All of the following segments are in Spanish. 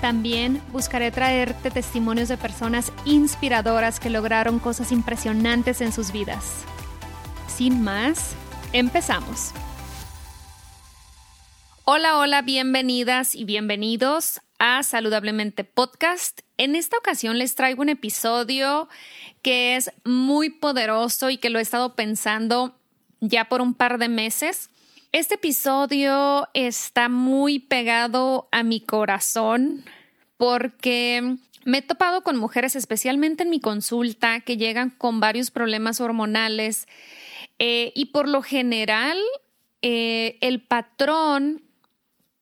También buscaré traerte testimonios de personas inspiradoras que lograron cosas impresionantes en sus vidas. Sin más, empezamos. Hola, hola, bienvenidas y bienvenidos a Saludablemente Podcast. En esta ocasión les traigo un episodio que es muy poderoso y que lo he estado pensando ya por un par de meses. Este episodio está muy pegado a mi corazón porque me he topado con mujeres, especialmente en mi consulta, que llegan con varios problemas hormonales eh, y por lo general eh, el patrón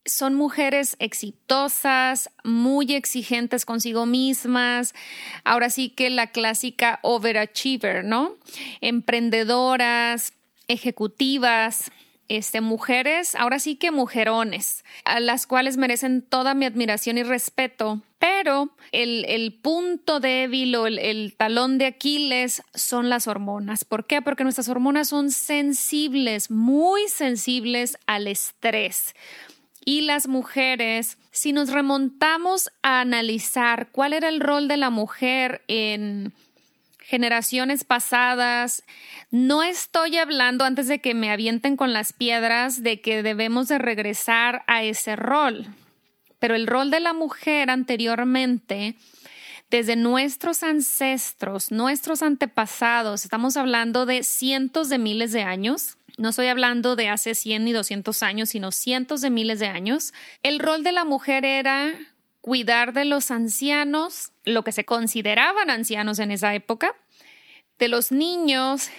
son mujeres exitosas, muy exigentes consigo mismas, ahora sí que la clásica overachiever, ¿no? Emprendedoras, ejecutivas, este, mujeres, ahora sí que mujerones, a las cuales merecen toda mi admiración y respeto, pero el, punto débil o el, el, talón de Aquiles son las hormonas. ¿Por qué? Porque nuestras hormonas son sensibles, muy sensibles al estrés. Y las mujeres, si nos remontamos a analizar cuál era el rol de la mujer en generaciones pasadas. No estoy hablando antes de que me avienten con las piedras de que debemos de regresar a ese rol, pero el rol de la mujer anteriormente desde nuestros ancestros, nuestros antepasados, estamos hablando de cientos de miles de años, no estoy hablando de hace 100 ni 200 años, sino cientos de miles de años, el rol de la mujer era cuidar de los ancianos, lo que se consideraban ancianos en esa época, de los niños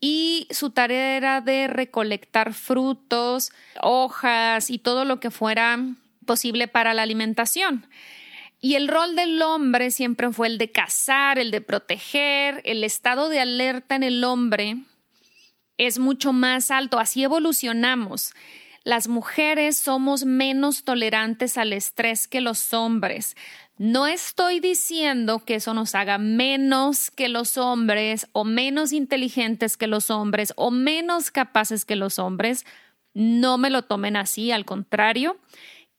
y su tarea era de recolectar frutos, hojas y todo lo que fuera posible para la alimentación. Y el rol del hombre siempre fue el de cazar, el de proteger, el estado de alerta en el hombre es mucho más alto, así evolucionamos. Las mujeres somos menos tolerantes al estrés que los hombres. No estoy diciendo que eso nos haga menos que los hombres o menos inteligentes que los hombres o menos capaces que los hombres. No me lo tomen así, al contrario.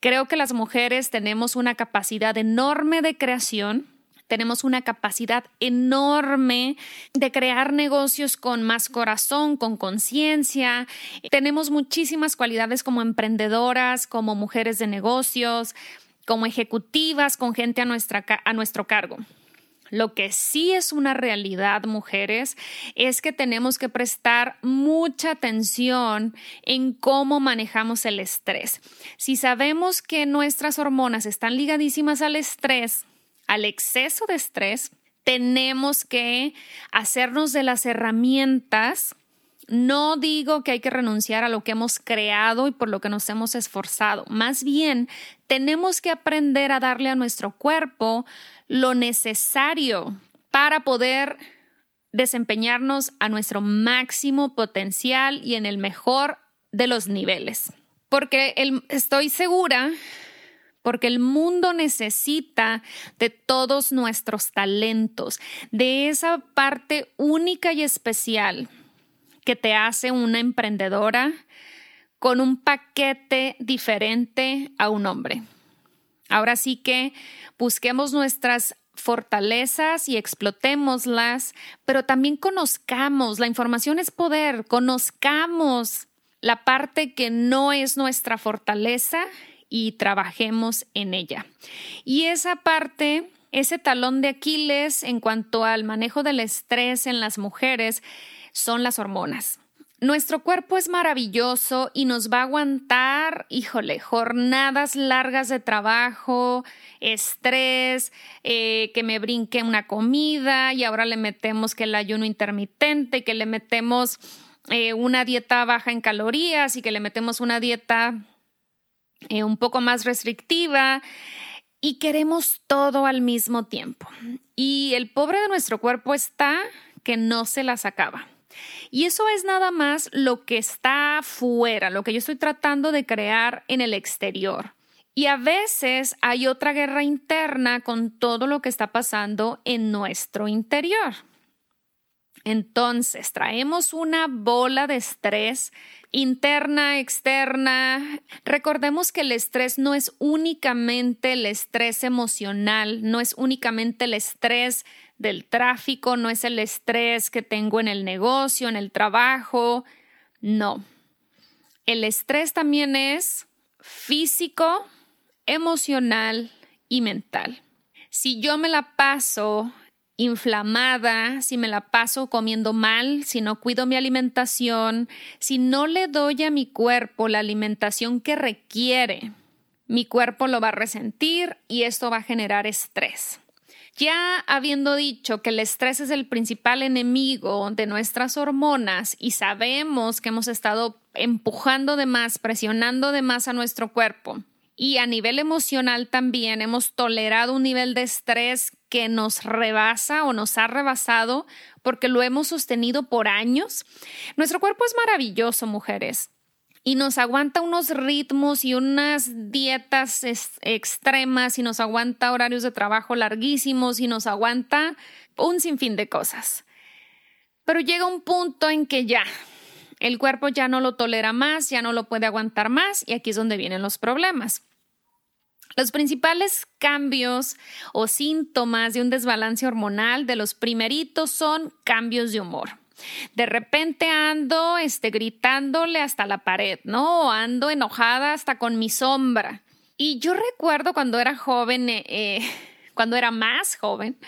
Creo que las mujeres tenemos una capacidad enorme de creación, tenemos una capacidad enorme de crear negocios con más corazón, con conciencia. Tenemos muchísimas cualidades como emprendedoras, como mujeres de negocios como ejecutivas con gente a, nuestra, a nuestro cargo. Lo que sí es una realidad, mujeres, es que tenemos que prestar mucha atención en cómo manejamos el estrés. Si sabemos que nuestras hormonas están ligadísimas al estrés, al exceso de estrés, tenemos que hacernos de las herramientas no digo que hay que renunciar a lo que hemos creado y por lo que nos hemos esforzado. Más bien, tenemos que aprender a darle a nuestro cuerpo lo necesario para poder desempeñarnos a nuestro máximo potencial y en el mejor de los niveles. Porque estoy segura, porque el mundo necesita de todos nuestros talentos, de esa parte única y especial que te hace una emprendedora con un paquete diferente a un hombre. Ahora sí que busquemos nuestras fortalezas y explotémoslas, pero también conozcamos, la información es poder, conozcamos la parte que no es nuestra fortaleza y trabajemos en ella. Y esa parte, ese talón de Aquiles en cuanto al manejo del estrés en las mujeres, son las hormonas. Nuestro cuerpo es maravilloso y nos va a aguantar, híjole, jornadas largas de trabajo, estrés, eh, que me brinque una comida y ahora le metemos que el ayuno intermitente, que le metemos eh, una dieta baja en calorías y que le metemos una dieta eh, un poco más restrictiva y queremos todo al mismo tiempo. Y el pobre de nuestro cuerpo está que no se las acaba. Y eso es nada más lo que está fuera, lo que yo estoy tratando de crear en el exterior. Y a veces hay otra guerra interna con todo lo que está pasando en nuestro interior. Entonces, traemos una bola de estrés interna, externa. Recordemos que el estrés no es únicamente el estrés emocional, no es únicamente el estrés del tráfico, no es el estrés que tengo en el negocio, en el trabajo. No. El estrés también es físico, emocional y mental. Si yo me la paso inflamada, si me la paso comiendo mal, si no cuido mi alimentación, si no le doy a mi cuerpo la alimentación que requiere, mi cuerpo lo va a resentir y esto va a generar estrés. Ya habiendo dicho que el estrés es el principal enemigo de nuestras hormonas y sabemos que hemos estado empujando de más, presionando de más a nuestro cuerpo, y a nivel emocional también hemos tolerado un nivel de estrés que nos rebasa o nos ha rebasado porque lo hemos sostenido por años. Nuestro cuerpo es maravilloso, mujeres, y nos aguanta unos ritmos y unas dietas extremas y nos aguanta horarios de trabajo larguísimos y nos aguanta un sinfín de cosas. Pero llega un punto en que ya, el cuerpo ya no lo tolera más, ya no lo puede aguantar más y aquí es donde vienen los problemas. Los principales cambios o síntomas de un desbalance hormonal de los primeritos son cambios de humor. De repente ando este, gritándole hasta la pared, ¿no? O ando enojada hasta con mi sombra. Y yo recuerdo cuando era joven, eh, eh, cuando era más joven,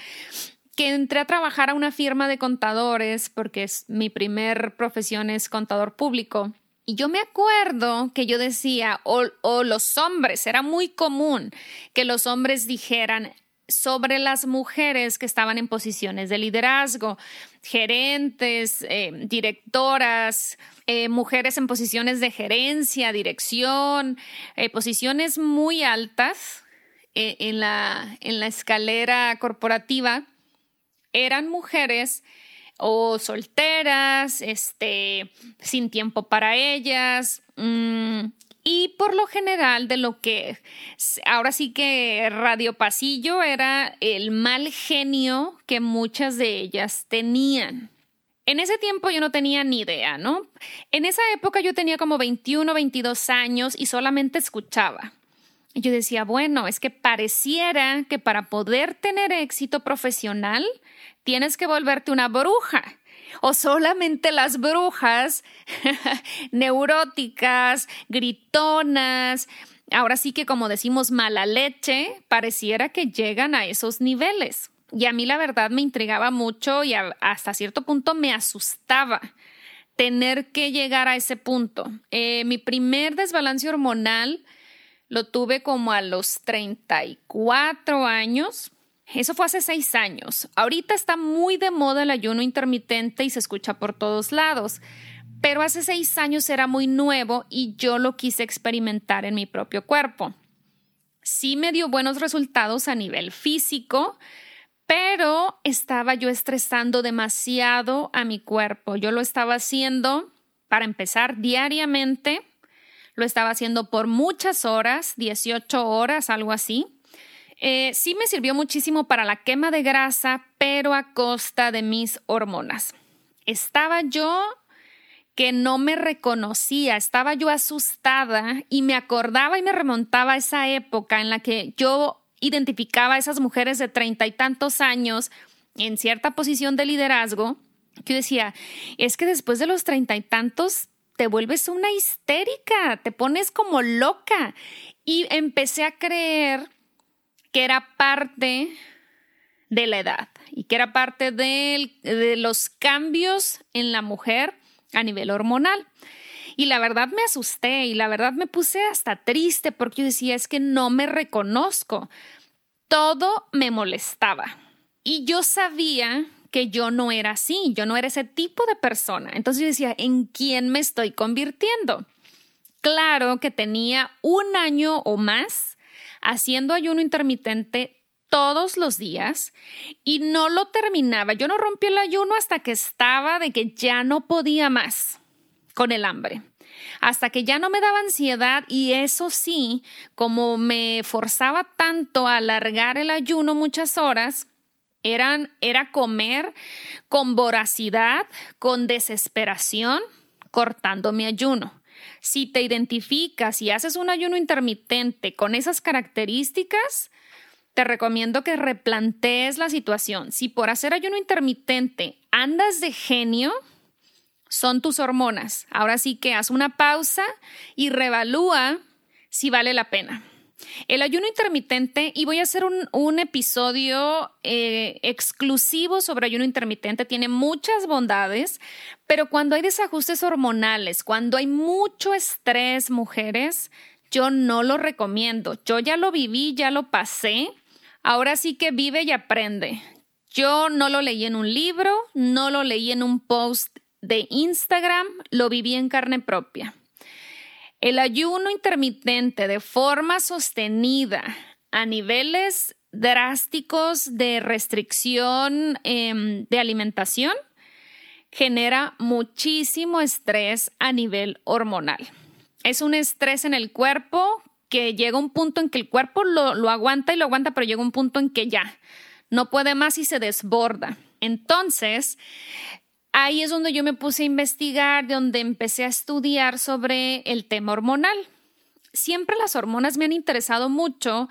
que entré a trabajar a una firma de contadores, porque es, mi primer profesión es contador público. Y yo me acuerdo que yo decía, o, los hombres, era muy común que los hombres dijeran sobre las mujeres que estaban en posiciones de liderazgo, gerentes, eh, directoras, eh, mujeres en posiciones de gerencia, dirección, eh, posiciones muy altas en, la, en la escalera corporativa, eran mujeres o solteras, este, sin tiempo para ellas. Mm, y por lo general de lo que ahora sí que Radio Pasillo era el mal genio que muchas de ellas tenían. En ese tiempo yo no tenía ni idea, ¿no? En esa época yo tenía como 21, 22 años y solamente escuchaba. Yo decía, bueno, es que pareciera que para poder tener éxito profesional tienes que volverte una bruja. O solamente las brujas neuróticas, gritonas, ahora sí que como decimos mala leche, pareciera que llegan a esos niveles. Y a mí la verdad me intrigaba mucho y hasta cierto punto me asustaba tener que llegar a ese punto. Eh, mi primer desbalance hormonal lo tuve como a los 34 años eso fue hace seis años. Ahorita está muy de moda el ayuno intermitente y se escucha por todos lados, pero hace seis años era muy nuevo y yo lo quise experimentar en mi propio cuerpo. Sí me dio buenos resultados a nivel físico, pero estaba yo estresando demasiado a mi cuerpo. Yo lo estaba haciendo, para empezar, diariamente. Lo estaba haciendo por muchas horas, 18 horas, algo así. Eh, sí me sirvió muchísimo para la quema de grasa, pero a costa de mis hormonas. Estaba yo que no me reconocía, estaba yo asustada y me acordaba y me remontaba a esa época en la que yo identificaba a esas mujeres de treinta y tantos años en cierta posición de liderazgo, que decía, es que después de los treinta y tantos te vuelves una histérica, te pones como loca. Y empecé a creer que era parte de la edad y que era parte de, los cambios en la mujer a nivel hormonal. Y la verdad me asusté y la verdad me puse hasta triste porque yo decía, es que no me reconozco. Todo me molestaba. Y yo sabía que yo no era así, yo no era ese tipo de persona. Entonces yo decía, ¿en quién me estoy convirtiendo? Claro que tenía un año o más haciendo ayuno intermitente todos los días y no lo terminaba. Yo no rompí el ayuno hasta que estaba de que ya no podía más con el hambre. Hasta que ya no me daba ansiedad y eso sí, como me forzaba tanto a alargar el ayuno muchas horas, eran, era comer con voracidad, con desesperación, cortando mi ayuno. Si te identificas y haces un ayuno intermitente con esas características, te recomiendo que replantees la situación. Si por hacer ayuno intermitente andas de genio, son tus hormonas. Ahora sí que haz una pausa y revalúa si vale la pena. El ayuno intermitente, y voy a hacer un, episodio eh, exclusivo sobre ayuno intermitente, tiene muchas bondades, pero cuando hay desajustes hormonales, cuando hay mucho estrés, mujeres, yo no lo recomiendo. Yo ya lo viví, ya lo pasé Ahora sí que vive y aprende. Yo no lo leí en un libro, no lo leí en un post de Instagram, lo viví en carne propia. El ayuno intermitente de forma sostenida a niveles drásticos de restricción em, de alimentación genera muchísimo estrés a nivel hormonal. Es un estrés en el cuerpo que llega un punto en que el cuerpo lo, aguanta y lo aguanta, pero llega un punto en que ya no puede más y se desborda. Entonces, ahí es donde yo me puse a investigar, donde empecé a estudiar sobre el tema hormonal. Siempre las hormonas me han interesado mucho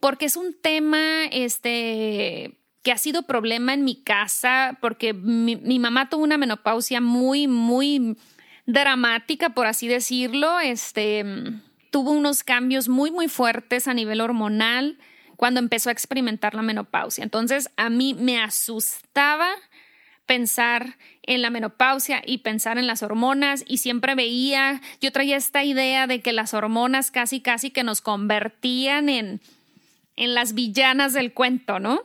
porque es un tema este, que ha sido problema en mi casa, porque mi, mi mamá tuvo una menopausia muy, muy dramática, por así decirlo. Este, tuvo unos cambios muy, muy fuertes a nivel hormonal cuando empezó a experimentar la menopausia. Entonces, a mí me asustaba pensar en la menopausia y pensar en las hormonas y siempre veía, yo traía esta idea de que las hormonas casi, casi que nos convertían en, en las villanas del cuento, ¿no?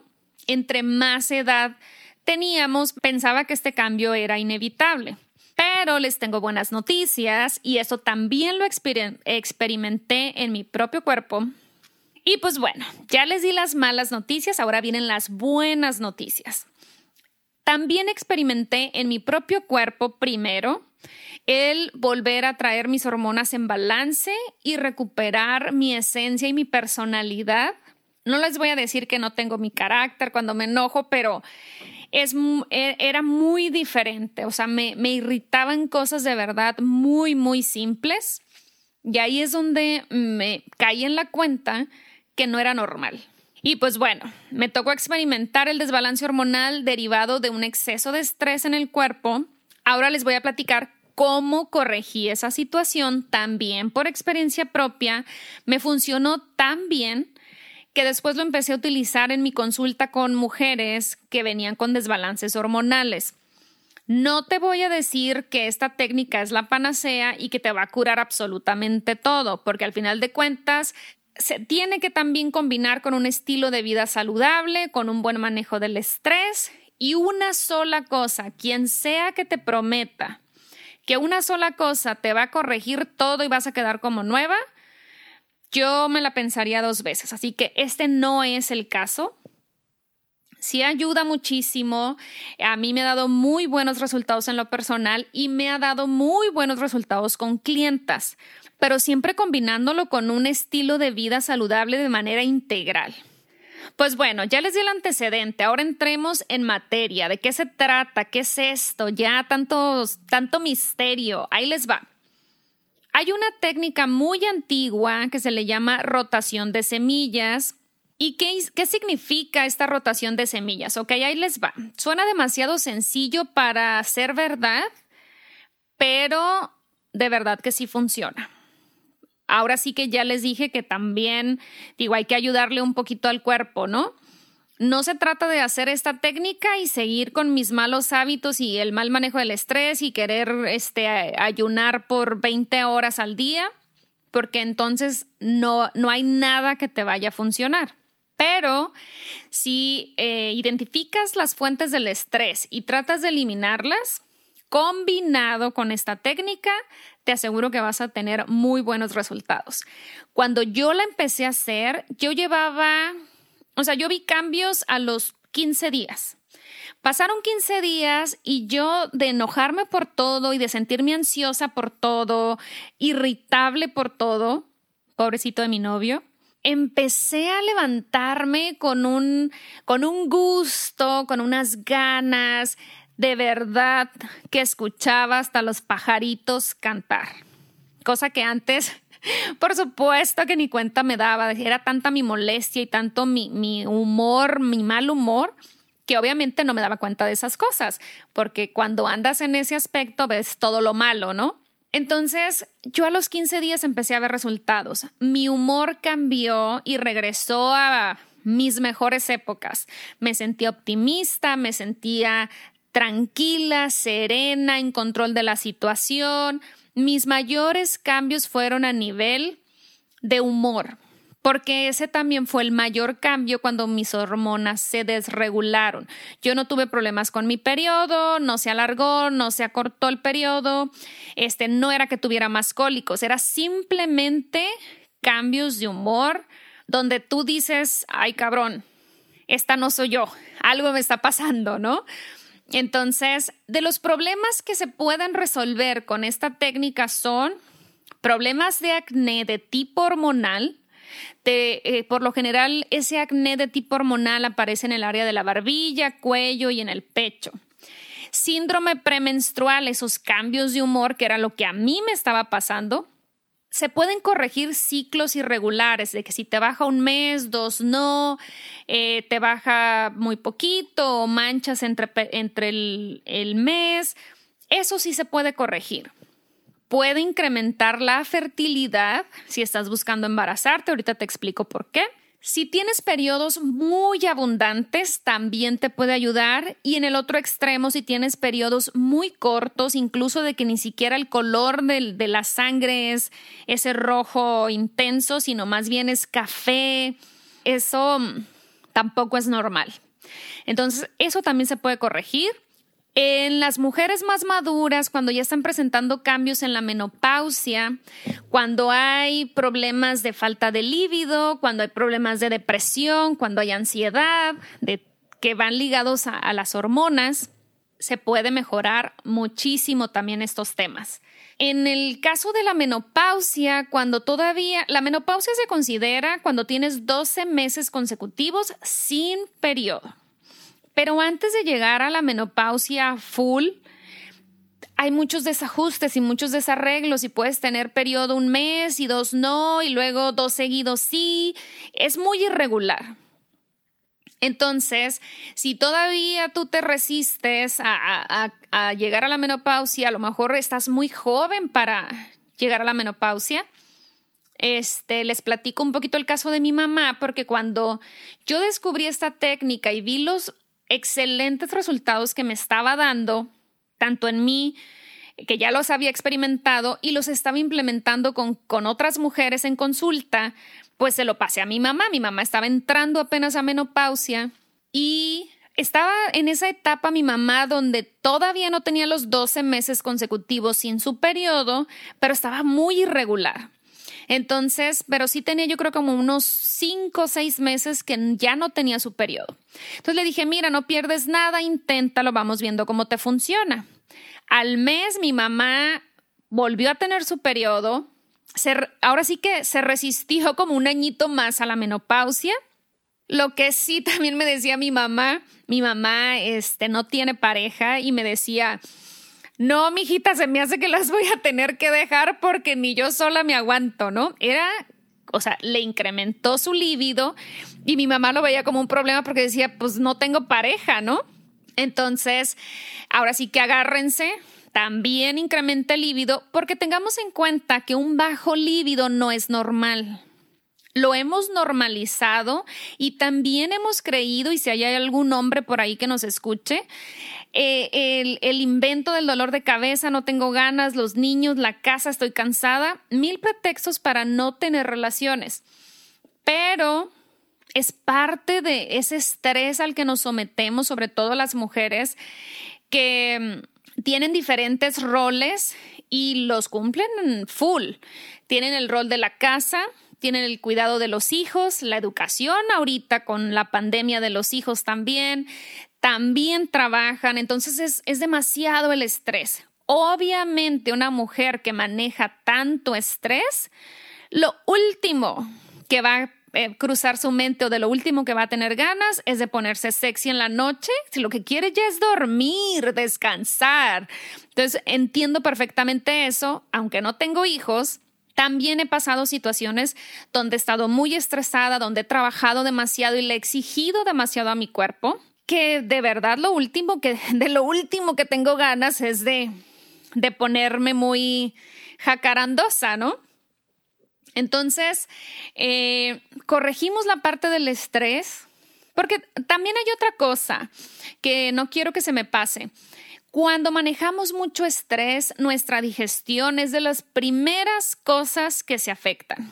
Entre más edad teníamos, pensaba que este cambio era inevitable. Pero les tengo buenas noticias y eso también lo experimenté en mi propio cuerpo. Y pues bueno, ya les di las malas noticias, ahora vienen las buenas noticias. También experimenté en mi propio cuerpo primero el volver a traer mis hormonas en balance y recuperar mi esencia y mi personalidad. No les voy a decir que no tengo mi carácter cuando me enojo, pero es, e, era muy diferente, o sea, me, me irritaban cosas de verdad muy, muy simples. Y ahí es donde me caí en la cuenta que no era normal. Y pues bueno, me tocó experimentar el desbalance hormonal derivado de un exceso de estrés en el cuerpo. Ahora les voy a platicar cómo corregí esa situación también por experiencia propia. Me funcionó tan bien que después lo empecé a utilizar en mi consulta con mujeres que venían con desbalances hormonales. No te voy a decir que esta técnica es la panacea y que te va a curar absolutamente todo, porque al final de cuentas se tiene que también combinar con un estilo de vida saludable, con un buen manejo del estrés y una sola cosa, quien sea que te prometa que una sola cosa te va a corregir todo y vas a quedar como nueva, yo me la pensaría dos veces, así que este no es el caso. Sí ayuda muchísimo, a mí me ha dado muy buenos resultados en lo personal y me ha dado muy buenos resultados con clientas, pero siempre combinándolo con un estilo de vida saludable de manera integral. Pues bueno, ya les di el antecedente, ahora entremos en materia, de qué se trata, qué es esto, ya tanto, tanto misterio, ahí les va. Hay una técnica muy antigua que se le llama rotación de semillas. ¿Y qué, qué, significa esta rotación de semillas? Ok, ahí les va. Suena demasiado sencillo para ser verdad, pero de verdad que sí funciona. Ahora sí que ya les dije que también, digo, hay que ayudarle un poquito al cuerpo, ¿no? no se trata de hacer esta técnica y seguir con mis malos hábitos y el mal manejo del estrés y querer este, ayunar por 20 horas al día, porque entonces no, no hay nada que te vaya a funcionar. Pero si eh, identificas las fuentes del estrés y tratas de eliminarlas, combinado con esta técnica, te aseguro que vas a tener muy buenos resultados. Cuando yo la empecé a hacer, yo llevaba o sea, yo vi cambios a los 15 días. Pasaron 15 días y yo de enojarme por todo y de sentirme ansiosa por todo, irritable por todo, pobrecito de mi novio, empecé a levantarme con un, con un gusto, con unas ganas, de verdad que escuchaba hasta los pajaritos cantar, cosa que antes por supuesto que ni cuenta me daba, era tanta mi molestia y tanto mi, mi humor, mi mal humor, que obviamente no me daba cuenta de esas cosas, porque cuando andas en ese aspecto ves todo lo malo, ¿no? Entonces, yo a los 15 días empecé a ver resultados. Mi humor cambió y regresó a mis mejores épocas. Me sentía optimista, me sentía tranquila, serena, en control de la situación. Mis mayores cambios fueron a nivel de humor, porque ese también fue el mayor cambio cuando mis hormonas se desregularon. Yo no tuve problemas con mi periodo, no se alargó, no se acortó el periodo, este no era que tuviera más cólicos, era simplemente cambios de humor donde tú dices, "Ay, cabrón, esta no soy yo, algo me está pasando", ¿no? Entonces, de los problemas que se pueden resolver con esta técnica son problemas de acné de tipo hormonal. Eh, por lo general, ese acné de tipo hormonal aparece en el área de la barbilla, cuello y en el pecho. Síndrome premenstrual, esos cambios de humor, que era lo que a mí me estaba pasando, se pueden corregir ciclos irregulares, de que si te baja un mes, dos no, eh, te baja muy poquito o manchas entre, entre el, el mes, eso sí se puede corregir. Puede incrementar la fertilidad si estás buscando embarazarte, ahorita te explico por qué. Si tienes periodos muy abundantes, también te puede ayudar. Y en el otro extremo, si tienes periodos muy cortos, incluso de que ni siquiera el color de, la sangre es ese rojo intenso, sino más bien es café, eso mm, tampoco es normal. Entonces, eso también se puede corregir. En las mujeres más maduras, cuando ya están presentando cambios en la menopausia, cuando hay problemas de falta de líbido, cuando hay problemas de depresión, cuando hay ansiedad, que van ligados a, las hormonas, se puede mejorar muchísimo también estos temas. En el caso de la menopausia, cuando todavía la menopausia se considera cuando tienes 12 meses consecutivos sin periodo. Pero antes de llegar a la menopausia full, hay muchos desajustes y muchos desarreglos y puedes tener periodo un mes y dos no y luego dos seguidos sí. Es muy irregular. Entonces, si todavía tú te resistes a, llegar a la menopausia, a lo mejor estás muy joven para llegar a la menopausia. Este, les platico un poquito el caso de mi mamá, porque cuando yo descubrí esta técnica y vi los excelentes resultados que me estaba dando, tanto en mí, que ya los había experimentado y los estaba implementando con, con otras mujeres en consulta, pues se lo pasé a mi mamá. Mi mamá estaba entrando apenas a menopausia y estaba en esa etapa mi mamá donde todavía no tenía los 12 meses consecutivos sin su periodo, pero estaba muy irregular. Entonces, pero sí tenía yo creo como unos cinco o seis meses que ya no tenía su periodo. Entonces le dije, mira, no pierdes nada, inténtalo, vamos viendo cómo te funciona. Al mes mi mamá volvió a tener su periodo. ahora sí que se resistió como un añito más a la menopausia. Lo que sí también me decía mi mamá, mi mamá este, no tiene pareja y me decía, no, mijita, se me hace que las voy a tener que dejar porque ni yo sola me aguanto, ¿no? Era, o sea, le incrementó su líbido y mi mamá lo veía como un problema porque decía, pues no tengo pareja, ¿no? Entonces, ahora sí que agárrense, también incrementa el líbido porque tengamos en cuenta que un bajo líbido no es normal. lo hemos normalizado y también hemos creído, y si hay algún hombre por ahí que nos escuche, eh, el, el, invento del dolor de cabeza, no tengo ganas, los niños, la casa, estoy cansada, mil pretextos para no tener relaciones. Pero es parte de ese estrés al que nos sometemos, sobre todo las mujeres que mm, tienen diferentes roles y los cumplen full. Tienen el rol de la casa, tienen el cuidado de los hijos, la educación ahorita con la pandemia de los hijos también, también trabajan, entonces es, es demasiado el estrés. Obviamente una mujer que maneja tanto estrés, lo último que va a eh, cruzar su mente o de lo último que va a tener ganas es de ponerse sexy en la noche, si lo que quiere ya es dormir, descansar. Entonces entiendo perfectamente eso, aunque no tengo hijos, también he pasado situaciones donde he estado muy estresada, donde he trabajado demasiado y le he exigido demasiado a mi cuerpo, que de verdad lo último que, de lo último que tengo ganas es de, de ponerme muy jacarandosa, ¿no? Entonces, eh, corregimos la parte del estrés, porque también hay otra cosa que no quiero que se me pase. Cuando manejamos mucho estrés, nuestra digestión es de las primeras cosas que se afectan.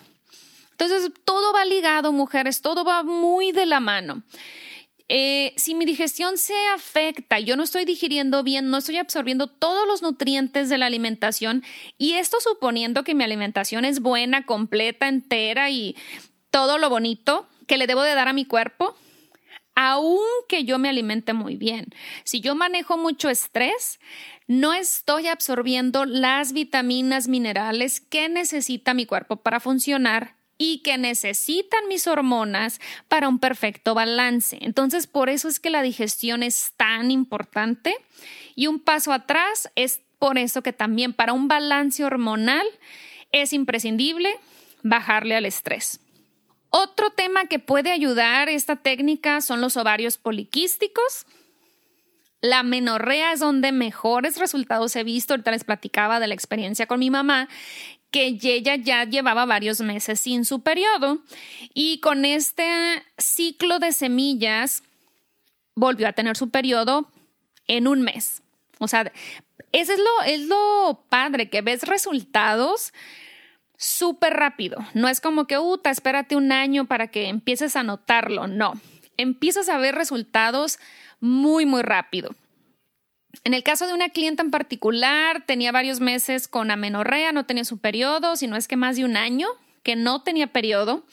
Entonces, todo va ligado, mujeres, todo va muy de la mano. Eh, si mi digestión se afecta, yo no estoy digiriendo bien, no estoy absorbiendo todos los nutrientes de la alimentación, y esto suponiendo que mi alimentación es buena, completa, entera y todo lo bonito que le debo de dar a mi cuerpo, aunque yo me alimente muy bien. Si yo manejo mucho estrés, no estoy absorbiendo las vitaminas, minerales que necesita mi cuerpo para funcionar y que necesitan mis hormonas para un perfecto balance. Entonces, por eso es que la digestión es tan importante. Y un paso atrás es por eso que también para un balance hormonal es imprescindible bajarle al estrés. Otro tema que puede ayudar esta técnica son los ovarios poliquísticos. La menorrea es donde mejores resultados he visto. Ahorita les platicaba de la experiencia con mi mamá, que ella ya llevaba varios meses sin su periodo y con este ciclo de semillas volvió a tener su periodo en un mes. O sea, eso es lo, es lo padre, que ves resultados súper rápido. No es como que, uta, espérate un año para que empieces a notarlo. No, empiezas a ver resultados muy, muy rápido. En el caso de una clienta en particular, tenía varios meses con amenorrea, no tenía su periodo, sino es que más de un año que no tenía periodo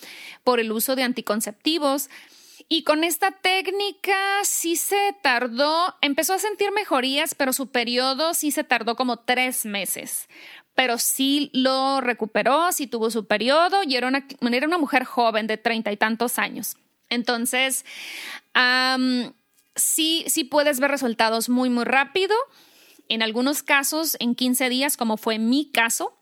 por el uso de anticonceptivos. Y con esta técnica sí se tardó, empezó a sentir mejorías, pero su periodo sí se tardó como tres meses pero sí lo recuperó, sí tuvo su periodo y era una, era una mujer joven de treinta y tantos años. Entonces, sí, sí puedes ver resultados muy, muy rápido. En algunos casos, en 15 días, como fue mi caso.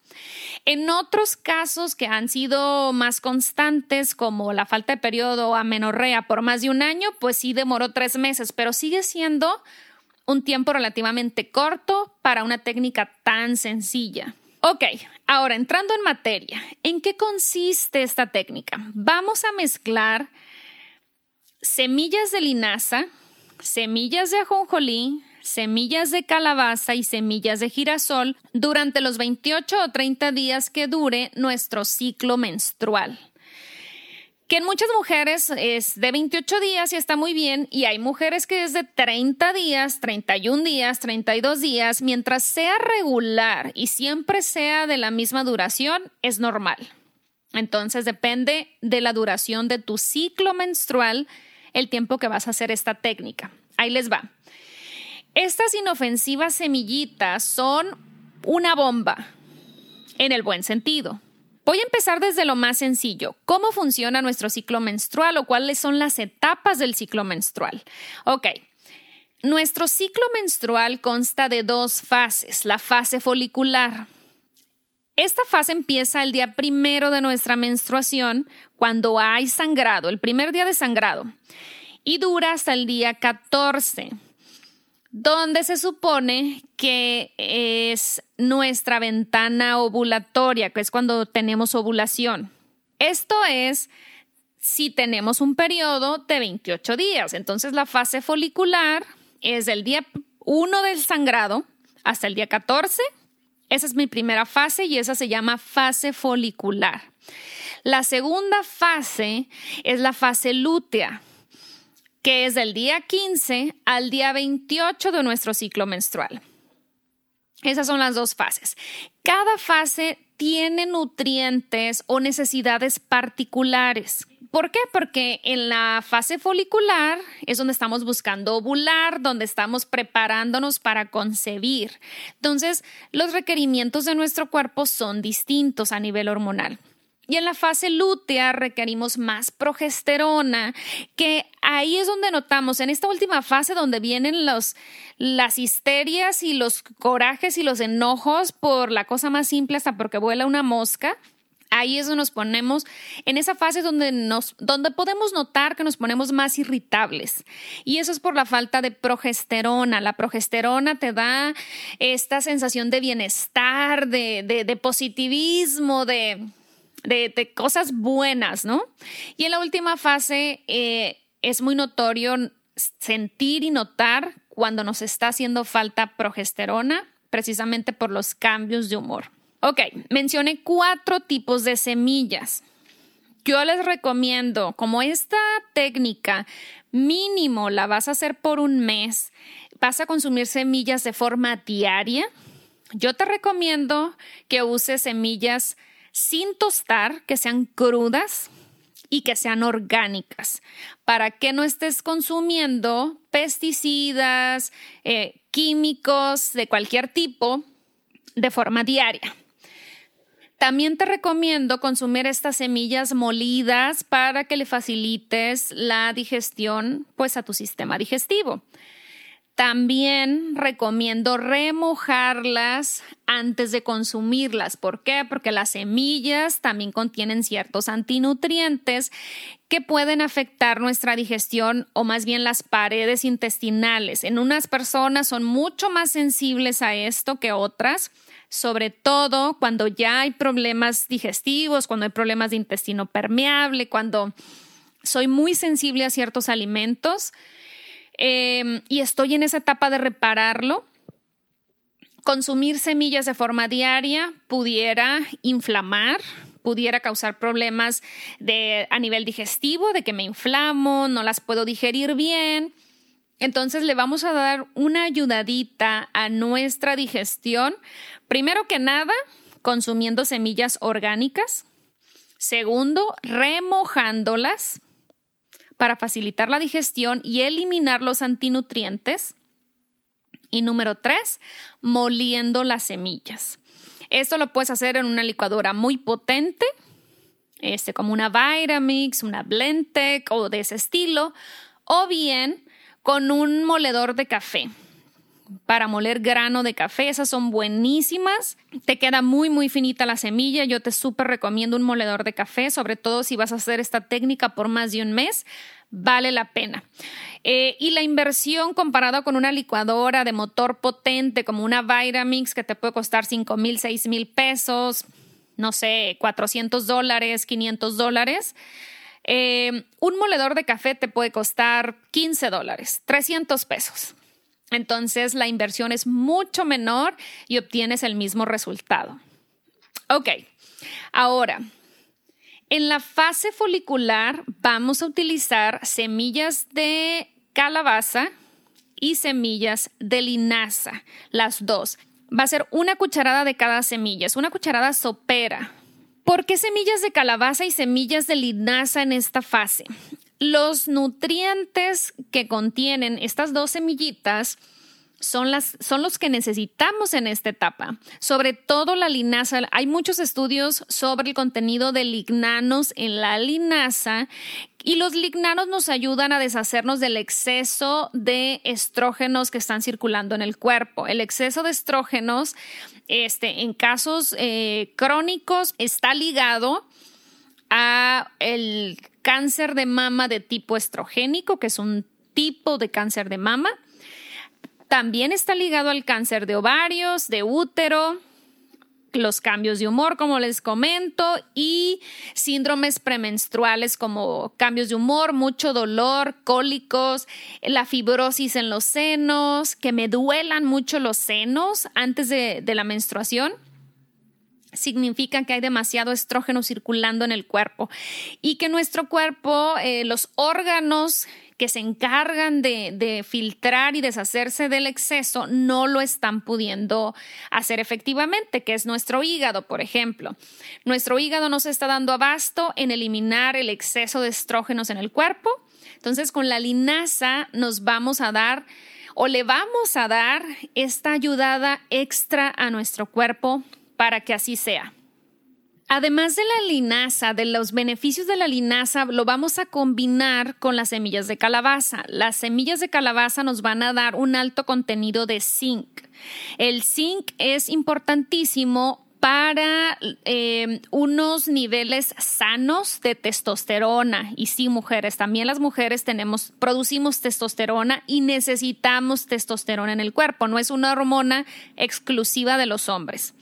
En otros casos que han sido más constantes, como la falta de periodo amenorrea por más de un año, pues sí demoró tres meses, pero sigue siendo un tiempo relativamente corto para una técnica tan sencilla. Ok, ahora entrando en materia, ¿en qué consiste esta técnica? Vamos a mezclar semillas de linaza, semillas de ajonjolí, semillas de calabaza y semillas de girasol durante los 28 o 30 días que dure nuestro ciclo menstrual que en muchas mujeres es de 28 días y está muy bien, y hay mujeres que es de 30 días, 31 días, 32 días, mientras sea regular y siempre sea de la misma duración, es normal. Entonces depende de la duración de tu ciclo menstrual el tiempo que vas a hacer esta técnica. Ahí les va. Estas inofensivas semillitas son una bomba, en el buen sentido. Voy a empezar desde lo más sencillo. ¿Cómo funciona nuestro ciclo menstrual o cuáles son las etapas del ciclo menstrual? Ok. Nuestro ciclo menstrual consta de dos fases. La fase folicular. Esta fase empieza el día primero de nuestra menstruación, cuando hay sangrado, el primer día de sangrado, y dura hasta el día 14 donde se supone que es nuestra ventana ovulatoria, que es cuando tenemos ovulación. Esto es si tenemos un periodo de 28 días. Entonces la fase folicular es del día 1 del sangrado hasta el día 14. Esa es mi primera fase y esa se llama fase folicular. La segunda fase es la fase lútea, que es del día 15 al día 28 de nuestro ciclo menstrual. Esas son las dos fases. Cada fase tiene nutrientes o necesidades particulares. ¿Por qué? Porque en la fase folicular es donde estamos buscando ovular, donde estamos preparándonos para concebir. Entonces, los requerimientos de nuestro cuerpo son distintos a nivel hormonal. Y en la fase lútea requerimos más progesterona, que ahí es donde notamos, en esta última fase donde vienen los, las histerias y los corajes y los enojos por la cosa más simple hasta porque vuela una mosca, ahí es donde nos ponemos, en esa fase donde, nos, donde podemos notar que nos ponemos más irritables. Y eso es por la falta de progesterona. La progesterona te da esta sensación de bienestar, de, positivismo, de, cosas buenas, ¿no? Y en la última fase eh, es muy notorio sentir y notar cuando nos está haciendo falta progesterona, precisamente por los cambios de humor. Ok, mencioné cuatro tipos de semillas. Yo les recomiendo, como esta técnica mínimo la vas a hacer por un mes, vas a consumir semillas de forma diaria. Yo te recomiendo que uses semillas sin tostar, que sean crudas y que sean orgánicas, para que no estés consumiendo pesticidas, eh, químicos de cualquier tipo de forma diaria. También te recomiendo consumir estas semillas molidas para que le facilites la digestión pues a tu sistema digestivo. También recomiendo remojarlas antes de consumirlas. ¿Por qué? Porque las semillas también contienen ciertos antinutrientes que pueden afectar nuestra digestión o más bien las paredes intestinales. En unas personas son mucho más sensibles a esto que otras sobre todo cuando ya hay problemas digestivos, cuando hay problemas de intestino permeable, cuando soy muy sensible a ciertos alimentos em, y estoy en esa etapa de repararlo. Consumir semillas de forma diaria pudiera inflamar, pudiera causar problemas a nivel digestivo, de que me inflamo, no las puedo digerir bien. Entonces le vamos a dar una ayudadita a nuestra digestión Primero que nada, consumiendo semillas orgánicas. Segundo, remojándolas para facilitar la digestión y eliminar los antinutrientes. Y número tres, moliendo las semillas. Esto lo puedes hacer en una licuadora muy potente, este, como una Vitamix, una Blendtec o de ese estilo, o bien con un moledor de café para moler grano de café. Esas son buenísimas. Te queda muy, muy finita la semilla. Yo te súper recomiendo un moledor de café, sobre todo si vas a hacer esta técnica por más de un mes. Vale la pena. Eh, y la inversión comparada con una licuadora de motor potente como una Vitamix que te puede costar 5 mil, 6 mil pesos, no sé, 400 dólares, 500 dólares. Eh, un moledor de café te puede costar 15 dólares, 300 pesos. Entonces la inversión es mucho menor y obtienes el mismo resultado. Ok, ahora, en la fase folicular vamos a utilizar semillas de calabaza y semillas de linaza, las dos. Va a ser una cucharada de cada semilla, es una cucharada sopera. ¿Por qué semillas de calabaza y semillas de linaza en esta fase? Los nutrientes que contienen estas dos semillitas son, los que necesitamos en esta etapa. Sobre todo la linaza. Hay muchos estudios sobre el contenido de lignanos en la linaza y los lignanos nos ayudan a deshacernos del exceso de estrógenos que están circulando en el cuerpo. El exceso de estrógenos, este, en casos eh, crónicos, está ligado a el cáncer de mama de tipo estrogénico, que es un tipo de cáncer de mama. También está ligado al cáncer de ovarios, de útero, los cambios de humor, como les comento, y síndromes premenstruales como cambios de humor, mucho dolor, cólicos, la fibrosis en los senos, que me duelan mucho los senos antes de, la menstruación significa que hay demasiado estrógeno circulando en el cuerpo y que nuestro cuerpo, eh, los órganos que se encargan de, filtrar y deshacerse del exceso no lo están pudiendo hacer efectivamente, que es nuestro hígado, por ejemplo. Nuestro hígado no se está dando abasto en eliminar el exceso de estrógenos en el cuerpo. Entonces, con la linaza nos vamos a dar o le vamos a dar esta ayudada extra a nuestro cuerpo para que así sea. Además de la linaza, de los beneficios de la linaza, lo vamos a combinar con las semillas de calabaza. Las semillas de calabaza nos van a dar un alto contenido de zinc. El zinc es importantísimo para eh, unos niveles sanos de testosterona. Y sí, mujeres, también las mujeres tenemos, producimos testosterona y necesitamos testosterona en el cuerpo. No es una hormona exclusiva de los hombres.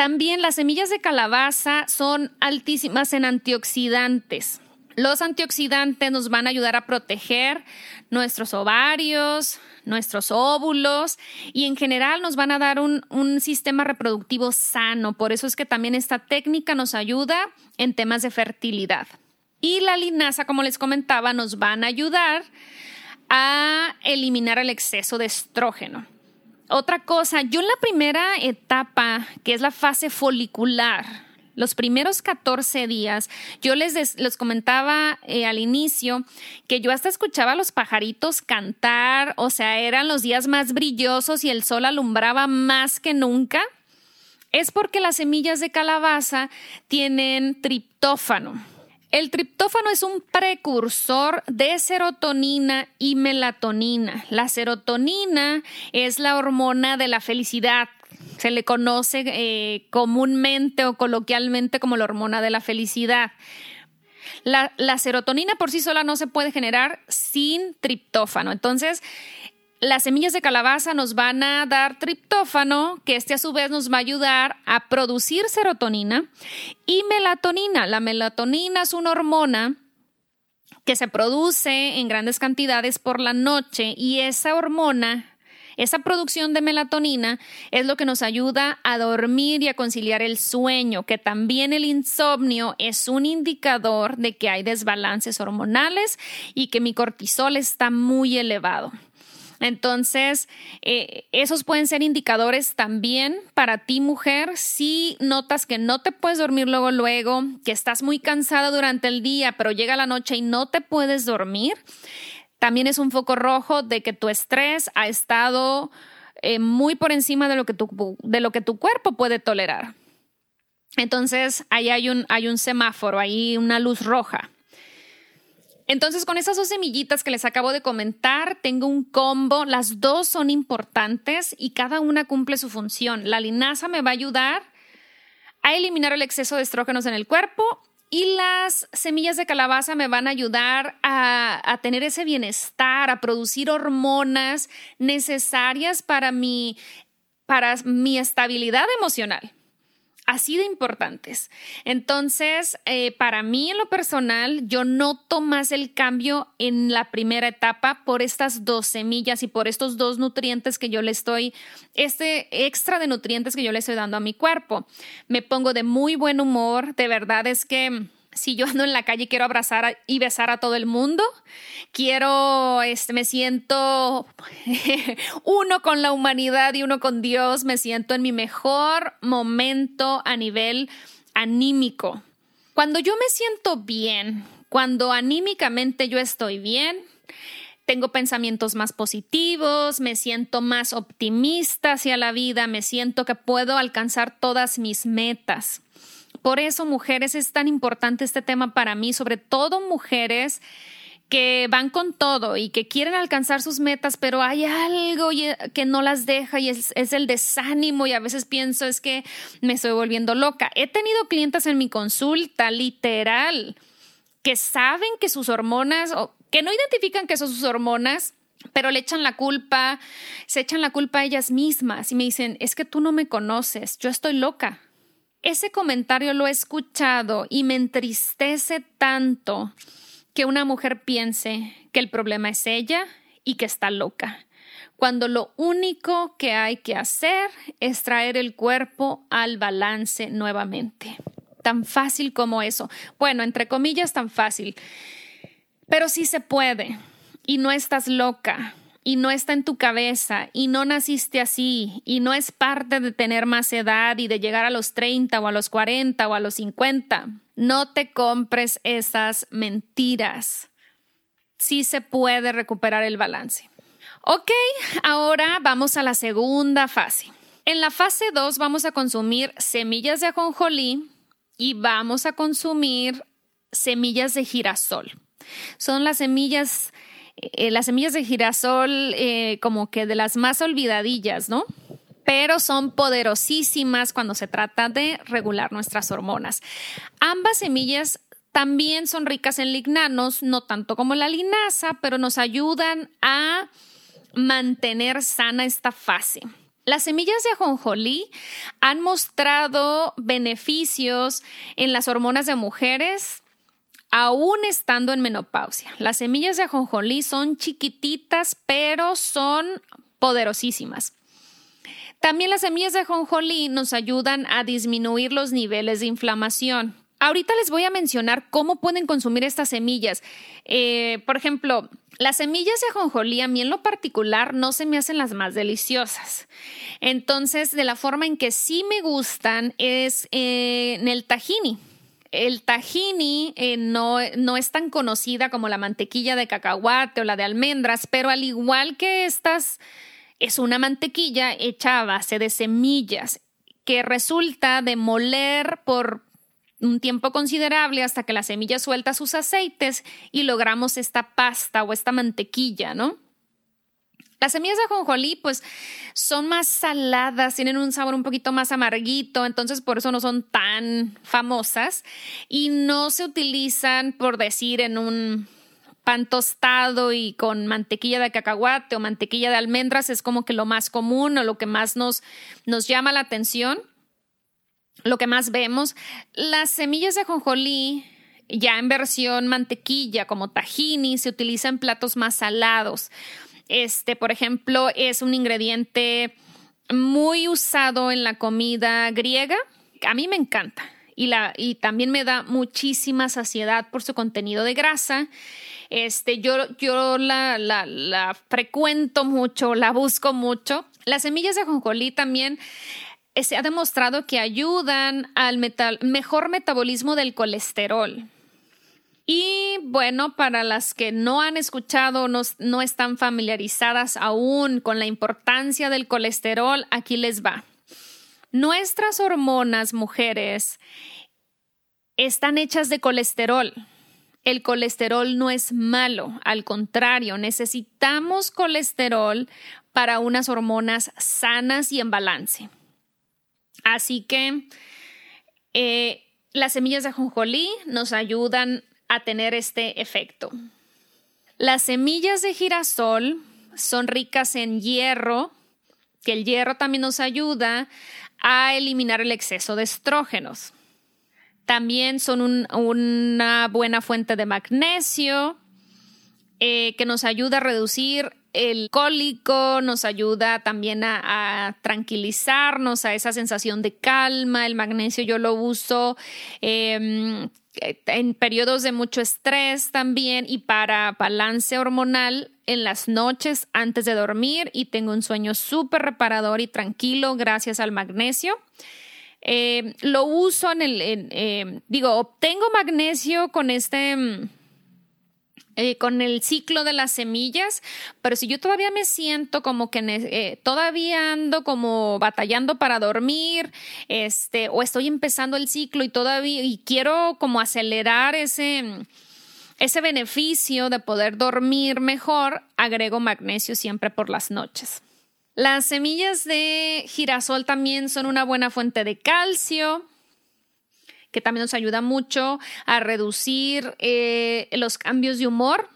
También las semillas de calabaza son altísimas en antioxidantes. Los antioxidantes nos van a ayudar a proteger nuestros ovarios, nuestros óvulos y en general nos van a dar un, sistema reproductivo sano. Por eso es que también esta técnica nos ayuda en temas de fertilidad. Y la linaza, como les comentaba, nos van a ayudar a eliminar el exceso de estrógeno. Otra cosa, yo en la primera etapa, que es la fase folicular, los primeros 14 días, yo les, les comentaba eh, al inicio que yo hasta escuchaba a los pajaritos cantar, o sea, eran los días más brillosos y el sol alumbraba más que nunca. Es porque las semillas de calabaza tienen triptófano. El triptófano es un precursor de serotonina y melatonina. La serotonina es la hormona de la felicidad. Se le conoce eh, comúnmente o coloquialmente como la hormona de la felicidad. La, la, serotonina por sí sola no se puede generar sin triptófano. Entonces, las semillas de calabaza nos van a dar triptófano, que este a su vez nos va a ayudar a producir serotonina y melatonina. La melatonina es una hormona que se produce en grandes cantidades por la noche y esa hormona esa producción de melatonina es lo que nos ayuda a dormir y a conciliar el sueño, que también el insomnio es un indicador de que hay desbalances hormonales y que mi cortisol está muy elevado. Entonces, eh, esos pueden ser indicadores también para ti, mujer, si notas que no te puedes dormir luego, luego, que estás muy cansada durante el día, pero llega la noche y no te puedes dormir. También es un foco rojo de que tu estrés ha estado eh, muy por encima de lo, que tu, de lo que tu cuerpo puede tolerar. Entonces, ahí hay un, hay un semáforo, hay una luz roja. Entonces, con esas dos semillitas que les acabo de comentar, tengo un combo. Las dos son importantes y cada una cumple su función. La linaza me va a ayudar a eliminar el exceso de estrógenos en el cuerpo y las semillas de calabaza me van a ayudar a, a tener ese bienestar, a producir hormonas necesarias para mi, para mi estabilidad emocional así de importantes. Entonces, eh, para mí en lo personal, yo noto más el cambio en la primera etapa por estas dos semillas y por estos dos nutrientes que yo le estoy, este extra de nutrientes que yo le estoy dando a mi cuerpo. Me pongo de muy buen humor, de verdad es que si yo ando en la calle y quiero abrazar y besar a todo el mundo, quiero, este, me siento uno con la humanidad y uno con Dios, me siento en mi mejor momento a nivel anímico. Cuando yo me siento bien, cuando anímicamente yo estoy bien, tengo pensamientos más positivos, me siento más optimista hacia la vida, me siento que puedo alcanzar todas mis metas. Por eso, mujeres, es tan importante este tema para mí, sobre todo mujeres que van con todo y que quieren alcanzar sus metas, pero hay algo que no las deja y es, el desánimo y a veces pienso es que me estoy volviendo loca. He tenido clientes en mi consulta, literal, que saben que sus hormonas, o que no identifican que son sus hormonas, pero le echan la culpa, se echan la culpa a ellas mismas y me dicen, es que tú no me conoces, yo estoy loca. Ese comentario lo he escuchado y me entristece tanto que una mujer piense que el problema es ella y que está loca, cuando lo único que hay que hacer es traer el cuerpo al balance nuevamente. Tan fácil como eso. Bueno, entre comillas, tan fácil. Pero sí se puede y no estás loca y no está en tu cabeza y no naciste así y no es parte de tener más edad y de llegar a los 30 o a los 40 o a los 50. No te compres esas mentiras. Sí se puede recuperar el balance. Ok, ahora vamos a la segunda fase. En la fase 2 vamos a consumir semillas de ajonjolí y vamos a consumir semillas de girasol. Son las semillas eh, las semillas de girasol eh, como que de las más olvidadillas, ¿no? Pero son poderosísimas cuando se trata de regular nuestras hormonas. Ambas semillas también son ricas en lignanos, no tanto como la linaza, pero nos ayudan a mantener sana esta fase. Las semillas de ajonjolí han mostrado beneficios en las hormonas de mujeres aún estando en menopausia. Las semillas de ajonjolí son chiquititas, pero son poderosísimas. También las semillas de ajonjolí nos ayudan a disminuir los niveles de inflamación. Ahorita les voy a mencionar cómo pueden consumir estas semillas. Eh, por ejemplo, las semillas de ajonjolí a mí en lo particular no se me hacen las más deliciosas. Entonces, de la forma en que sí me gustan es en el tahini. El tahini eh, no, no es tan conocida como la mantequilla de cacahuate o la de almendras, pero al igual que estas, es una mantequilla hecha a base de semillas que resulta de moler por un tiempo considerable hasta que la semilla suelta sus aceites y logramos esta pasta o esta mantequilla, ¿no? Las semillas de ajonjolí, pues, son más saladas, tienen un sabor un poquito más amarguito, entonces por eso no son tan famosas y no se utilizan, por decir, en un pan tostado y con mantequilla de cacahuate o mantequilla de almendras, es como que lo más común o lo que más nos, nos llama la atención, lo que más vemos. Las semillas de ajonjolí ya en versión mantequilla como tahini se utilizan en platos más salados. Este, por ejemplo, es un ingrediente muy usado en la comida griega. A mí me encanta y, la, y también me da muchísima saciedad por su contenido de grasa. Este, yo, yo la, la, la frecuento mucho, la busco mucho. Las semillas de ajonjolí también eh, se ha demostrado que ayudan al mejor metabolismo del colesterol. Y bueno, para las que no han escuchado, no, no están familiarizadas aún con la importancia del colesterol, aquí les va. Nuestras hormonas, mujeres, están hechas de colesterol. El colesterol no es malo, al contrario, necesitamos colesterol para unas hormonas sanas y en balance. Así que eh, las semillas de ajonjolí nos ayudan a tener este efecto. Las semillas de girasol son ricas en hierro, que el hierro también nos ayuda a eliminar el exceso de estrógenos. También son una buena fuente de magnesio eh, que nos ayuda a reducir el cólico, nos ayuda también a, tranquilizarnos, a esa sensación de calma. El magnesio yo lo uso em, en periodos de mucho estrés también y para balance hormonal en las noches antes de dormir y tengo un sueño súper reparador y tranquilo gracias al magnesio. Em, lo uso en el, em, digo, obtengo magnesio con este eh, con el ciclo de las semillas, pero si yo todavía me siento como que eh, todavía ando como batallando para dormir, este, o estoy empezando el ciclo y todavía y quiero como acelerar ese ese beneficio de poder dormir mejor, agrego magnesio siempre por las noches. Las semillas de girasol también son una buena fuente de calcio que también nos ayuda mucho a reducir eh, los cambios de humor.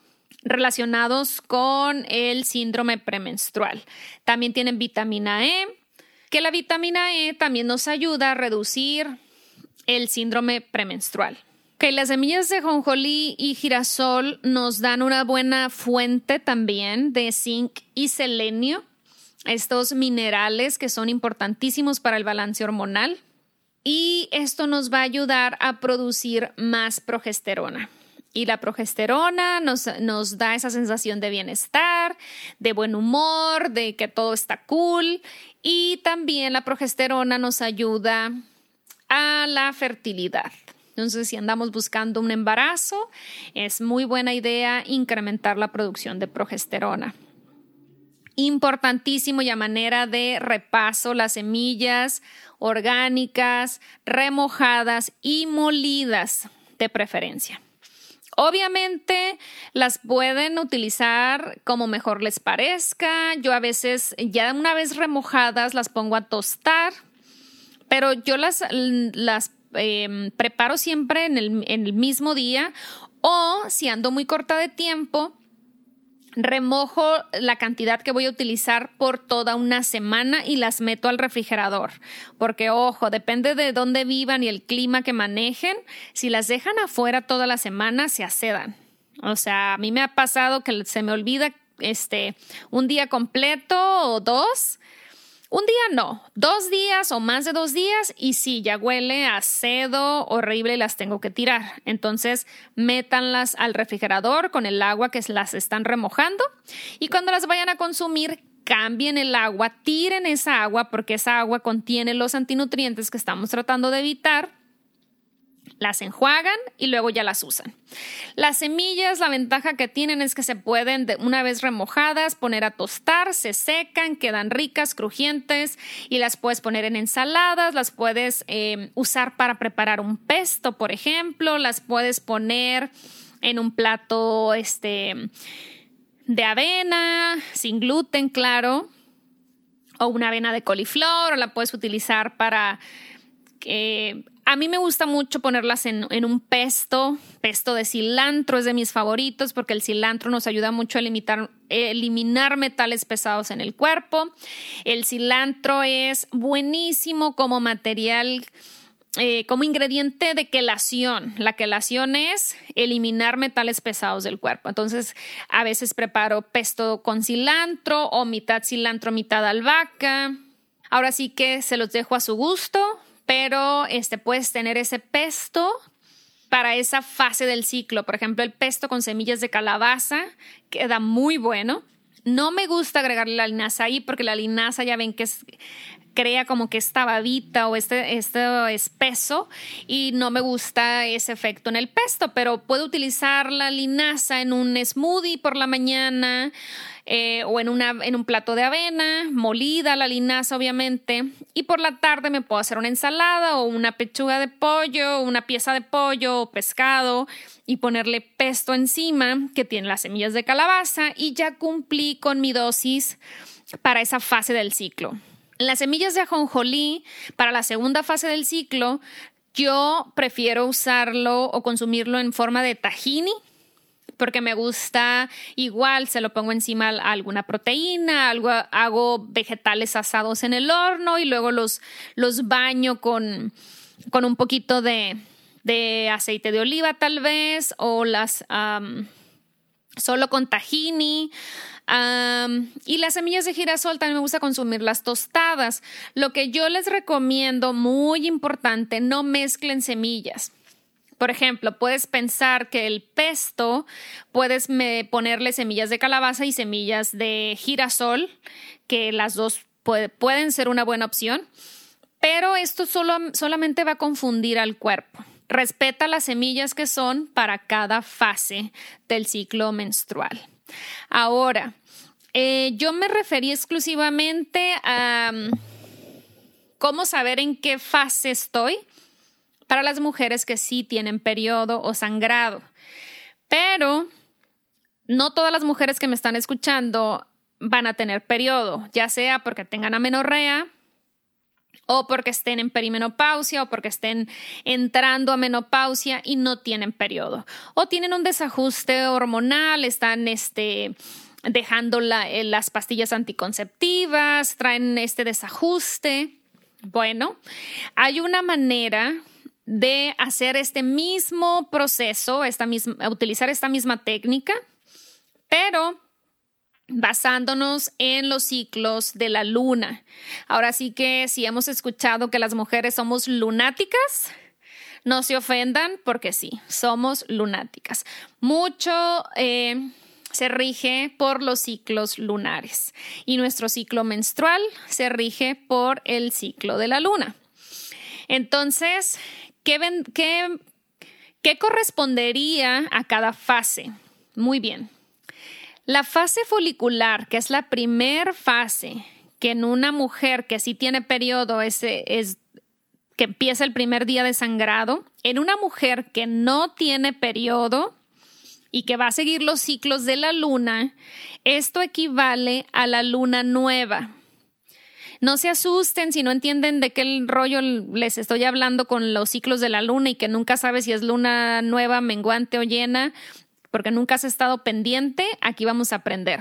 relacionados con el síndrome premenstrual. También tienen vitamina E, que la vitamina E también nos ayuda a reducir el síndrome premenstrual. Que las semillas de jonjolí y girasol nos dan una buena fuente también de zinc y selenio, estos minerales que son importantísimos para el balance hormonal. Y esto nos va a ayudar a producir más progesterona. Y la progesterona nos, nos, da esa sensación de bienestar, de buen humor, de que todo está cool. Y también la progesterona nos ayuda a la fertilidad. Entonces, si andamos buscando un embarazo, es muy buena idea incrementar la producción de progesterona. Importantísimo y a manera de repaso, las semillas orgánicas, remojadas y molidas de preferencia. Obviamente las pueden utilizar como mejor les parezca. Yo a veces, ya una vez remojadas, las pongo a tostar, pero yo las, las em, preparo siempre en el, en el mismo día o si ando muy corta de tiempo, remojo la cantidad que voy a utilizar por toda una semana y las meto al refrigerador. Porque, ojo, depende de dónde vivan y el clima que manejen. Si las dejan afuera toda la semana, se acedan. O sea, a mí me ha pasado que se me olvida este un día completo o dos un día no, dos días o más de dos días y sí, ya huele a cedo horrible las tengo que tirar. Entonces, métanlas al refrigerador con el agua que las están remojando y cuando las vayan a consumir, cambien el agua, tiren esa agua porque esa agua contiene los antinutrientes que estamos tratando de evitar las enjuagan y luego ya las usan. Las semillas, la ventaja que tienen es que se pueden, una vez remojadas, poner a tostar, se secan, quedan ricas, crujientes y las puedes poner en ensaladas, las puedes eh, usar para preparar un pesto, por ejemplo, las puedes poner en un plato este, de avena, sin gluten, claro, o una avena de coliflor, o la puedes utilizar para eh, a mí me gusta mucho ponerlas en, un pesto, pesto de cilantro es de mis favoritos porque el cilantro nos ayuda mucho a eliminar metales pesados en el cuerpo. El cilantro es buenísimo como material, eh, como ingrediente de quelación. La quelación es eliminar metales pesados del cuerpo. Entonces, a veces preparo pesto con cilantro o mitad cilantro, mitad albahaca. Ahora sí que se los dejo a su gusto pero este, puedes tener ese pesto para esa fase del ciclo. Por ejemplo, el pesto con semillas de calabaza queda muy bueno. No me gusta agregarle la linaza ahí porque la linaza ya ven que crea como que esta babita o este, este espeso y no me gusta ese efecto en el pesto, pero puedo utilizar la linaza en un smoothie por la mañana eh, o en, en un plato de avena, molida la linaza obviamente, y por la tarde me puedo hacer una ensalada o una pechuga de pollo, una pieza de pollo o pescado y ponerle pesto encima que tiene las semillas de calabaza y ya cumplí con mi dosis para esa fase del ciclo. Las semillas de ajonjolí para la segunda fase del ciclo yo prefiero usarlo o consumirlo en forma de tahini porque me gusta igual, se lo pongo encima a alguna proteína, algo, hago vegetales asados en el horno y luego los, los baño con, con un poquito de, de, aceite de oliva tal vez o las solo con tahini. y las semillas de girasol también me gusta consumir las tostadas. Lo que yo les recomiendo, muy importante, no mezclen semillas. Por ejemplo, puedes pensar que el pesto puedes ponerle semillas de calabaza y semillas de girasol, que las dos pueden ser una buena opción, pero esto solo, solamente va a confundir al cuerpo. Respeta las semillas que son para cada fase del ciclo menstrual. Ahora, eh, yo me referí exclusivamente a mm, cómo saber en qué fase estoy para las mujeres que sí tienen periodo o sangrado. Pero no todas las mujeres que me están escuchando van a tener periodo, ya sea porque tengan amenorrea o porque estén en perimenopausia o porque estén entrando a menopausia y no tienen periodo o tienen un desajuste hormonal, están este dejando eh, las pastillas anticonceptivas, traen este desajuste. Bueno, hay una manera de hacer este mismo proceso, esta misma, utilizar esta misma técnica, pero basándonos en los ciclos de la luna. Ahora sí que si hemos escuchado que las mujeres somos lunáticas, no se ofendan porque sí, somos lunáticas. Mucho eh, se rige por los ciclos lunares y nuestro ciclo menstrual se rige por el ciclo de la luna. Entonces, ¿qué, correspondería a cada fase? Muy bien. La fase folicular, que es la primer fase que en una mujer que sí tiene periodo es que empieza el primer día de sangrado, en una mujer que no tiene periodo y que va a seguir los ciclos de la luna, esto equivale a la luna nueva. No se asusten si no entienden de qué rollo les estoy hablando con los ciclos de la luna y que nunca sabes si es luna nueva, menguante o llena porque nunca has estado pendiente, aquí vamos a aprender.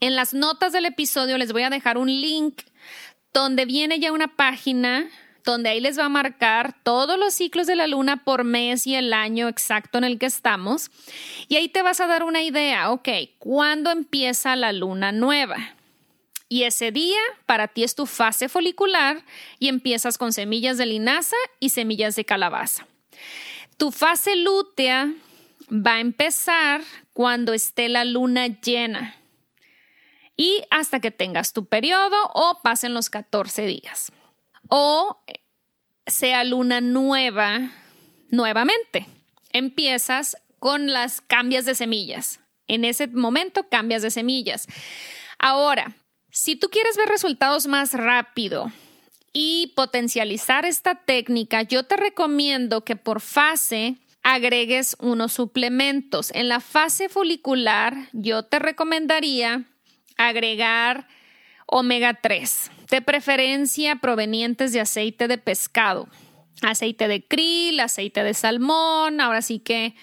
En las notas del episodio les voy a dejar un link donde viene ya una página donde ahí les va a marcar todos los ciclos de la luna por mes y el año exacto en el que estamos. Y ahí te vas a dar una idea, ok, ¿cuándo empieza la luna nueva? Y ese día para ti es tu fase folicular y empiezas con semillas de linaza y semillas de calabaza. Tu fase lútea va a empezar cuando esté la luna llena y hasta que tengas tu periodo o pasen los 14 días. O sea luna nueva nuevamente. Empiezas con las cambias de semillas. En ese momento cambias de semillas. Ahora, si tú quieres ver resultados más rápido y potencializar esta técnica, yo te recomiendo que por fase agregues unos suplementos. En la fase folicular, yo te recomendaría agregar omega 3, de preferencia provenientes de aceite de pescado, aceite de krill, aceite de salmón. Ahora sí que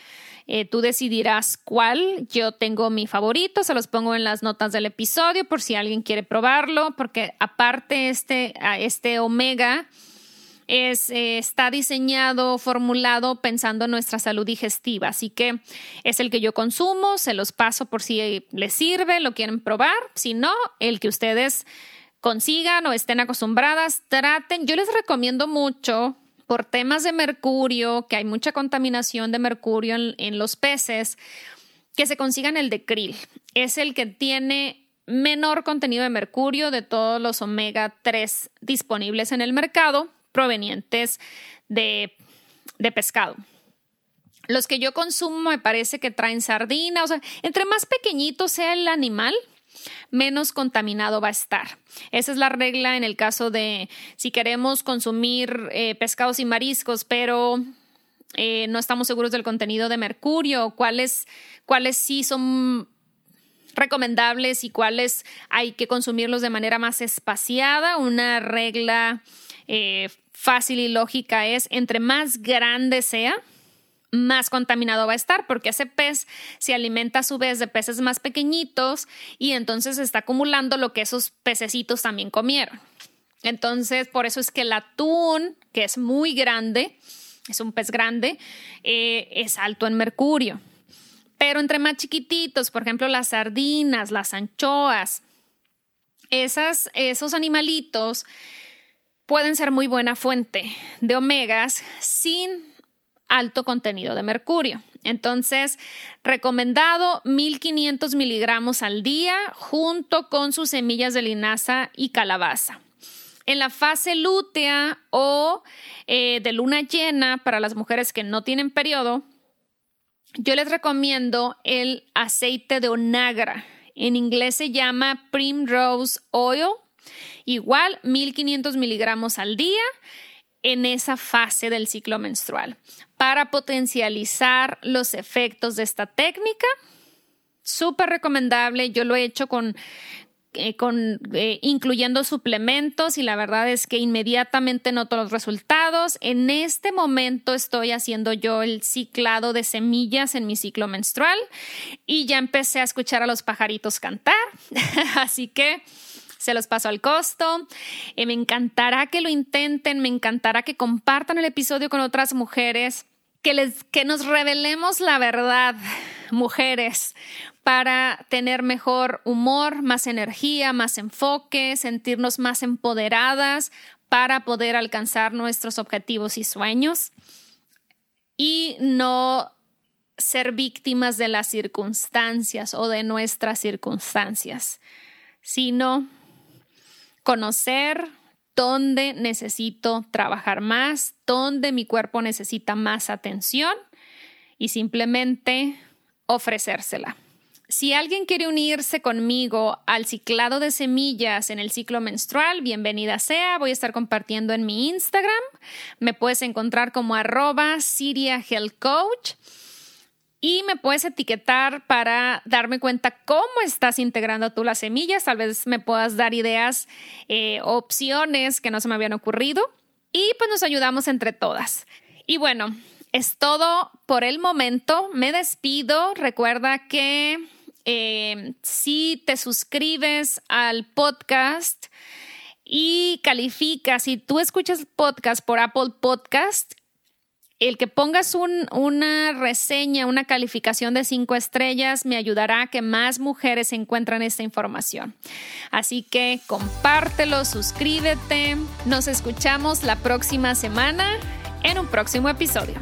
eh, tú decidirás cuál. Yo tengo mi favorito, se los pongo en las notas del episodio por si alguien quiere probarlo, porque aparte este, este omega es, eh, está diseñado, formulado pensando en nuestra salud digestiva. Así que es el que yo consumo, se los paso por si les sirve, lo quieren probar. Si no, el que ustedes consigan o estén acostumbradas, traten. Yo les recomiendo mucho por temas de mercurio, que hay mucha contaminación de mercurio en, los peces, que se consigan el de krill. Es el que tiene menor contenido de mercurio de todos los omega 3 disponibles en el mercado provenientes de, pescado. Los que yo consumo me parece que traen sardina, o sea, entre más pequeñito sea el animal, menos contaminado va a estar. Esa es la regla en el caso de si queremos consumir eh, pescados y mariscos, pero eh, no estamos seguros del contenido de mercurio, cuáles, cuáles sí son recomendables y cuáles hay que consumirlos de manera más espaciada. Una regla eh, fácil y lógica es, entre más grande sea, más contaminado va a estar, porque ese pez se alimenta a su vez de peces más pequeñitos y entonces está acumulando lo que esos pececitos también comieron. Entonces, por eso es que el atún, que es muy grande, es un pez grande, eh, es alto en mercurio. Pero entre más chiquititos, por ejemplo, las sardinas, las anchoas, esas, esos animalitos pueden ser muy buena fuente de omegas sin alto contenido de mercurio. Entonces, recomendado 1500 miligramos al día junto con sus semillas de linaza y calabaza. En la fase lútea o eh, de luna llena para las mujeres que no tienen periodo, yo les recomiendo el aceite de onagra. En inglés se llama Primrose Oil Igual 1500 miligramos al día en esa fase del ciclo menstrual. Para potencializar los efectos de esta técnica, súper recomendable. Yo lo he hecho con eh, con, eh, incluyendo suplementos y la verdad es que inmediatamente noto los resultados. En este momento estoy haciendo yo el ciclado de semillas en mi ciclo menstrual y ya empecé a escuchar a los pajaritos cantar. Así que se los paso al costo. me encantará que lo intenten, me encantará que compartan el episodio con otras mujeres que, les, que nos revelemos la verdad, mujeres, para tener mejor humor, más energía, más enfoque, sentirnos más empoderadas para poder alcanzar nuestros objetivos y sueños y no ser víctimas de las circunstancias o de nuestras circunstancias, sino conocer dónde necesito trabajar más, dónde mi cuerpo necesita más atención y simplemente ofrecérsela. Si alguien quiere unirse conmigo al ciclado de semillas en el ciclo menstrual, bienvenida sea. Voy a estar compartiendo en mi Instagram. Me puedes encontrar como arroba Siria Health Coach y me puedes etiquetar para darme cuenta cómo estás integrando tú las semillas. Tal vez me puedas dar ideas, eh, opciones que no se me habían ocurrido y pues nos ayudamos entre todas. Y bueno, es todo por el momento. Me despido. Recuerda que eh, si te suscribes al podcast y calificas, si tú escuchas podcast por Apple Podcast, el que pongas una reseña, una calificación de cinco estrellas, me ayudará a que más mujeres encuentren esta información. Así que compártelo, suscríbete. Nos escuchamos la próxima semana en un próximo episodio.